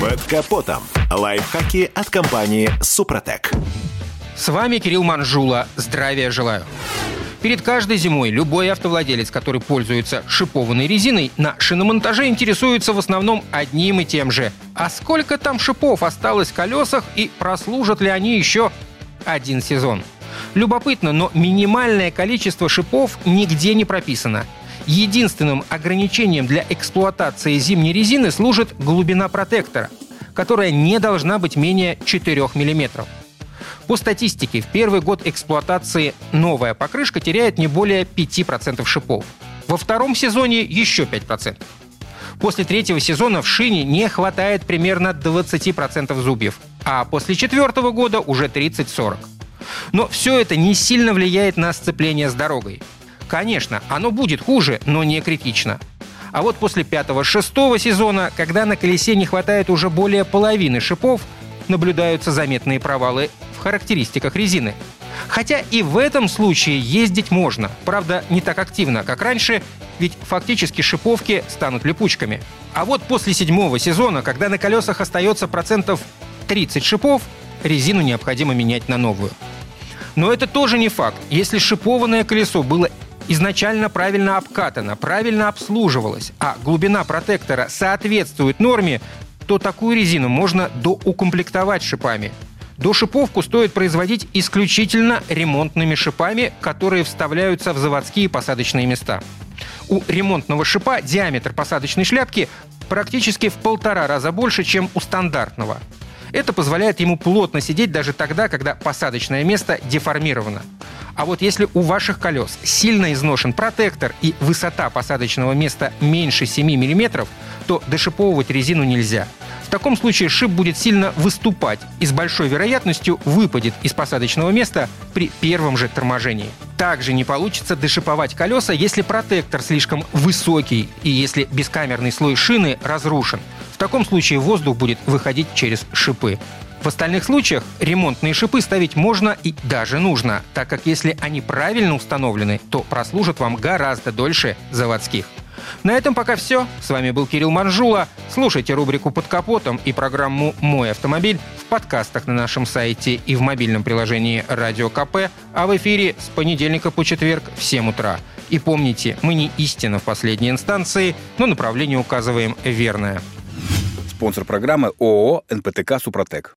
Под капотом. Лайфхаки от компании «Супротек». С вами Кирилл Манжула. Здравия желаю. Перед каждой зимой любой автовладелец, который пользуется шипованной резиной, на шиномонтаже интересуется в основном одним и тем же. А сколько там шипов осталось в колесах и прослужат ли они еще один сезон? Любопытно, но минимальное количество шипов нигде не прописано. Единственным ограничением для эксплуатации зимней резины служит глубина протектора, которая не должна быть менее 4 мм. По статистике, в первый год эксплуатации новая покрышка теряет не более 5% шипов. Во втором сезоне еще 5%. После третьего сезона в шине не хватает примерно 20% зубьев, а после четвертого года уже 30-40. Но все это не сильно влияет на сцепление с дорогой. Конечно, оно будет хуже, но не критично. А вот после пятого-шестого сезона, когда на колесе не хватает уже более половины шипов, наблюдаются заметные провалы в характеристиках резины. Хотя и в этом случае ездить можно, правда, не так активно, как раньше, ведь фактически шиповки станут липучками. А вот после седьмого сезона, когда на колесах остается процентов 30 шипов, резину необходимо менять на новую. Но это тоже не факт. Если шипованное колесо было изначально правильно обкатана, правильно обслуживалась, а глубина протектора соответствует норме, то такую резину можно доукомплектовать шипами. Дошиповку стоит производить исключительно ремонтными шипами, которые вставляются в заводские посадочные места. У ремонтного шипа диаметр посадочной шляпки практически в полтора раза больше, чем у стандартного. Это позволяет ему плотно сидеть даже тогда, когда посадочное место деформировано. А вот если у ваших колес сильно изношен протектор и высота посадочного места меньше 7 мм, то дошиповывать резину нельзя. В таком случае шип будет сильно выступать и с большой вероятностью выпадет из посадочного места при первом же торможении. Также не получится дошиповать колеса, если протектор слишком высокий и если бескамерный слой шины разрушен. В таком случае воздух будет выходить через шипы. В остальных случаях ремонтные шипы ставить можно и даже нужно, так как если они правильно установлены, то прослужат вам гораздо дольше заводских. На этом пока все. С вами был Кирилл Манжула. Слушайте рубрику «Под капотом» и программу «Мой автомобиль» в подкастах на нашем сайте и в мобильном приложении «Радио КП», а в эфире с понедельника по четверг в 7 утра. И помните, мы не истина в последней инстанции, но направление указываем верное. Спонсор программы ООО «НПТК Супротек».